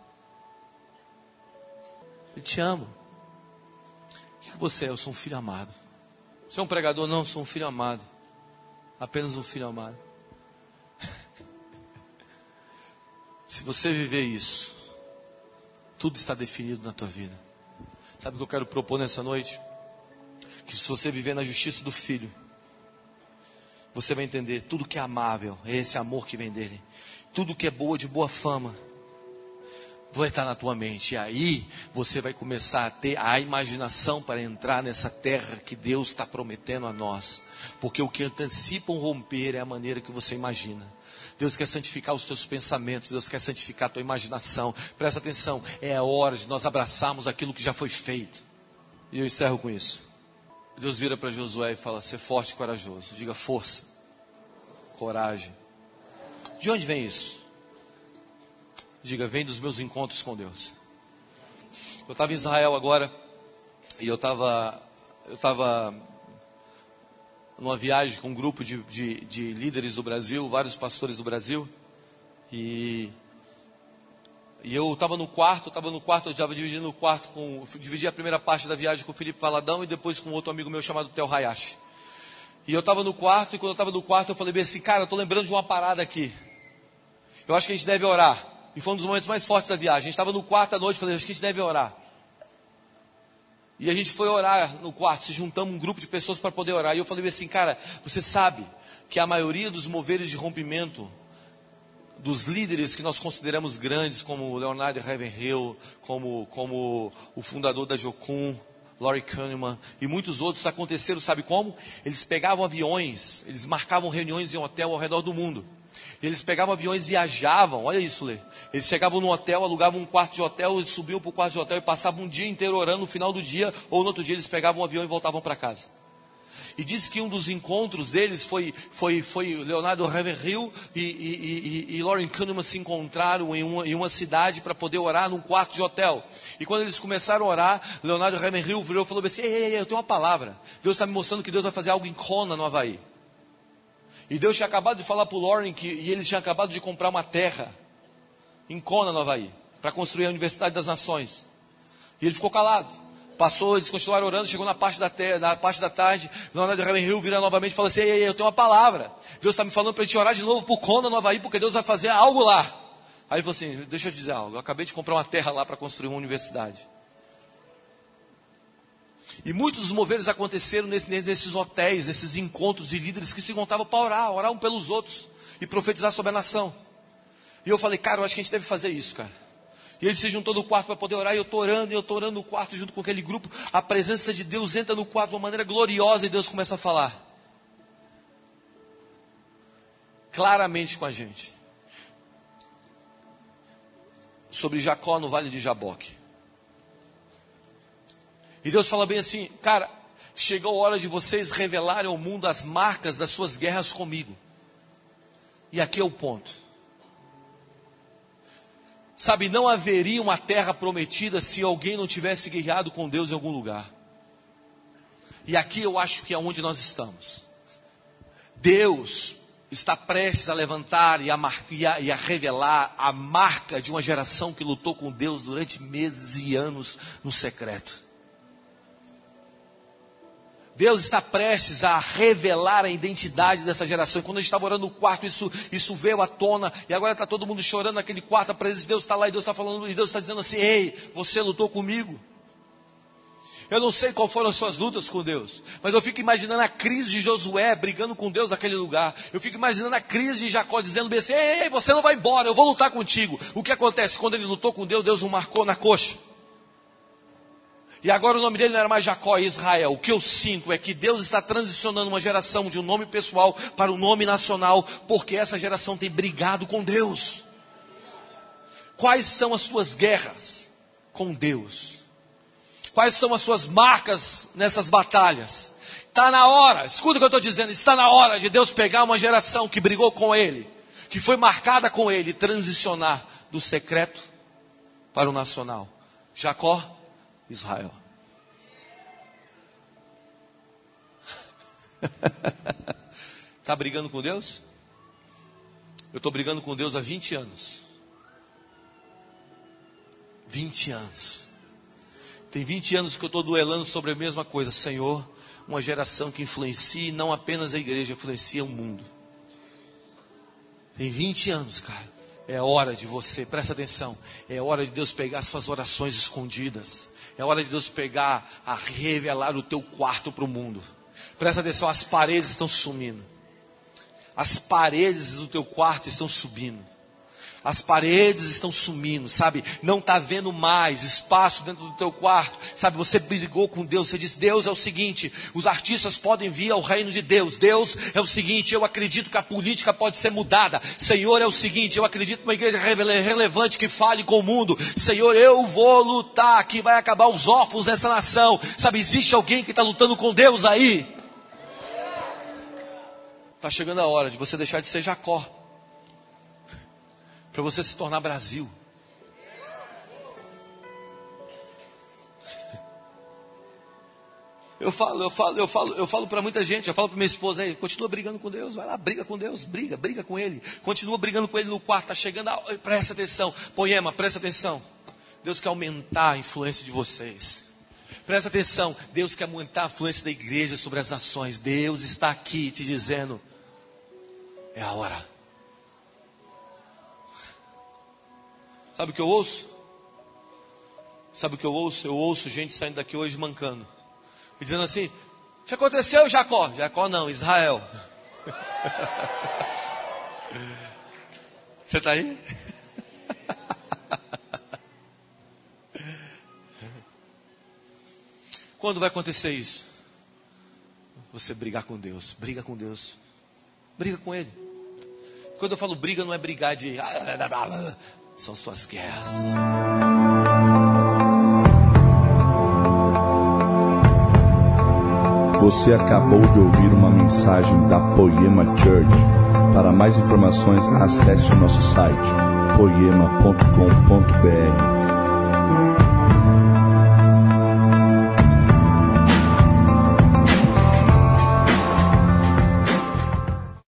Ele te ama. O que você é? Eu sou um filho amado. Você é um pregador? Não, eu sou um filho amado. Apenas um filho amado. Se você viver isso, tudo está definido na tua vida. Sabe o que eu quero propor nessa noite? Que se você viver na justiça do Filho, você vai entender tudo que é amável, é esse amor que vem dele. Tudo que é boa, de boa fama, vai estar na tua mente. E aí você vai começar a ter a imaginação para entrar nessa terra que Deus está prometendo a nós. Porque o que antecipa um romper é a maneira que você imagina. Deus quer santificar os teus pensamentos, Deus quer santificar a tua imaginação. Presta atenção, é a hora de nós abraçarmos aquilo que já foi feito. E eu encerro com isso. Deus vira para Josué e fala: Ser forte e corajoso. Diga força, coragem. De onde vem isso? Diga, vem dos meus encontros com Deus. Eu estava em Israel agora e eu estava eu estava numa viagem com um grupo de, de, de líderes do Brasil, vários pastores do Brasil. E, e eu estava no quarto, estava no quarto, eu estava dividindo o quarto com. Dividi a primeira parte da viagem com o Felipe Valadão e depois com outro amigo meu chamado Tel Hayashi. E eu estava no quarto, e quando eu estava no quarto, eu falei bem assim, cara, eu estou lembrando de uma parada aqui. Eu acho que a gente deve orar. E foi um dos momentos mais fortes da viagem. A gente estava no quarto à noite, falei, acho que a gente deve orar. E a gente foi orar no quarto, se juntamos um grupo de pessoas para poder orar. E eu falei assim, cara, você sabe que a maioria dos moveres de rompimento dos líderes que nós consideramos grandes, como Leonardo Ravenhill, como, como o fundador da Jocum, Laurie Kahneman e muitos outros aconteceram, sabe como? Eles pegavam aviões, eles marcavam reuniões em um hotel ao redor do mundo. Eles pegavam aviões, viajavam, olha isso, Lê. Eles chegavam no hotel, alugavam um quarto de hotel, subiam para o quarto de hotel e passavam um dia inteiro orando. No final do dia, ou no outro dia, eles pegavam um avião e voltavam para casa. E diz que um dos encontros deles foi, foi, foi Leonardo Ravenhill e, e, e, e Lauren Kahneman se encontraram em uma, em uma cidade para poder orar num quarto de hotel. E quando eles começaram a orar, Leonardo Ravenhill virou e falou assim: ei, ei, ei, eu tenho uma palavra. Deus está me mostrando que Deus vai fazer algo em Kona, no Havaí. E Deus tinha acabado de falar para o Lauren que e eles tinham acabado de comprar uma terra em Kona, no Havaí, para construir a Universidade das Nações. E ele ficou calado. Passou, eles continuaram orando, chegou na parte da, te, na parte da tarde, Leonardo Ravenhill vira novamente e fala assim, ei, ei, eu tenho uma palavra. Deus está me falando para a gente orar de novo por Kona, no Havaí, porque Deus vai fazer algo lá. Aí ele falou assim, deixa eu te dizer algo, eu acabei de comprar uma terra lá para construir uma universidade. E muitos dos moveres aconteceram nesses hotéis, nesses encontros de líderes que se encontravam para orar, orar um pelos outros e profetizar sobre a nação. E eu falei, cara, eu acho que a gente deve fazer isso, cara. E ele se juntou no quarto para poder orar, e eu estou orando, e eu estou orando no quarto junto com aquele grupo. A presença de Deus entra no quarto de uma maneira gloriosa e Deus começa a falar. Claramente com a gente. Sobre Jacó no vale de Jaboque. E Deus fala bem assim, cara, chegou a hora de vocês revelarem ao mundo as marcas das suas guerras comigo. E aqui é o ponto. Sabe, não haveria uma terra prometida se alguém não tivesse guerreado com Deus em algum lugar. E aqui eu acho que é onde nós estamos. Deus está prestes a levantar e a, mar, e, a, e a, revelar a marca de uma geração que lutou com Deus durante meses e anos no secreto. Deus está prestes a revelar a identidade dessa geração. Quando a gente estava orando no quarto, isso, isso veio à tona. E agora está todo mundo chorando naquele quarto. A presença de Deus está lá e Deus está falando. E Deus está dizendo assim: Ei, você lutou comigo. Eu não sei qual foram as suas lutas com Deus, mas eu fico imaginando a crise de Josué brigando com Deus naquele lugar. Eu fico imaginando a crise de Jacó dizendo bem assim: Ei, ei, você não vai embora, eu vou lutar contigo. O que acontece? Quando ele lutou com Deus, Deus o marcou na coxa. E agora o nome dele não era mais Jacó, é Israel. O que eu sinto é que Deus está transicionando uma geração de um nome pessoal para um nome nacional, porque essa geração tem brigado com Deus. Quais são as suas guerras com Deus? Quais são as suas marcas nessas batalhas? Está na hora, escuta o que eu estou dizendo, está na hora de Deus pegar uma geração que brigou com Ele, que foi marcada com Ele, e transicionar do secreto para o nacional. Jacó Israel. Está brigando com Deus? Eu estou brigando com Deus há 20 anos. 20 anos. Tem 20 anos que eu estou duelando sobre a mesma coisa. Senhor, uma geração que influencia não apenas a igreja, influencia o mundo. Tem 20 anos, cara. É hora de você, presta atenção, é hora de Deus pegar suas orações escondidas. É hora de Deus pegar, a revelar o teu quarto para o mundo. Presta atenção, as paredes estão sumindo. As paredes do teu quarto estão subindo. As paredes estão sumindo, sabe? Não está vendo mais espaço dentro do teu quarto, sabe? Você brigou com Deus, você disse: Deus é o seguinte, os artistas podem vir ao reino de Deus. Deus é o seguinte, eu acredito que a política pode ser mudada. Senhor é o seguinte, eu acredito numa igreja relevante que fale com o mundo. Senhor, eu vou lutar, que vai acabar os órfãos dessa nação. Sabe? Existe alguém que está lutando com Deus aí? Está chegando a hora de você deixar de ser Jacó para você se tornar Brasil. Eu falo, eu falo, eu falo, eu falo para muita gente, eu falo para minha esposa aí, continua brigando com Deus, vai lá, briga com Deus, briga, briga com Ele, continua brigando com Ele no quarto, está chegando, a, presta atenção, poema, presta atenção. Deus quer aumentar a influência de vocês. Presta atenção, Deus quer aumentar a influência da igreja sobre as nações. Deus está aqui te dizendo, é a hora. Sabe o que eu ouço? Sabe o que eu ouço? Eu ouço gente saindo daqui hoje mancando. E dizendo assim: O que aconteceu, Jacó? Jacó não, Israel. Você está aí? Quando vai acontecer isso? Você brigar com Deus, briga com Deus, briga com Ele. quando eu falo briga, não é brigar de. São suas guerras. Você acabou de ouvir uma mensagem da Poema Church. Para mais informações, acesse o nosso site poema.com.br.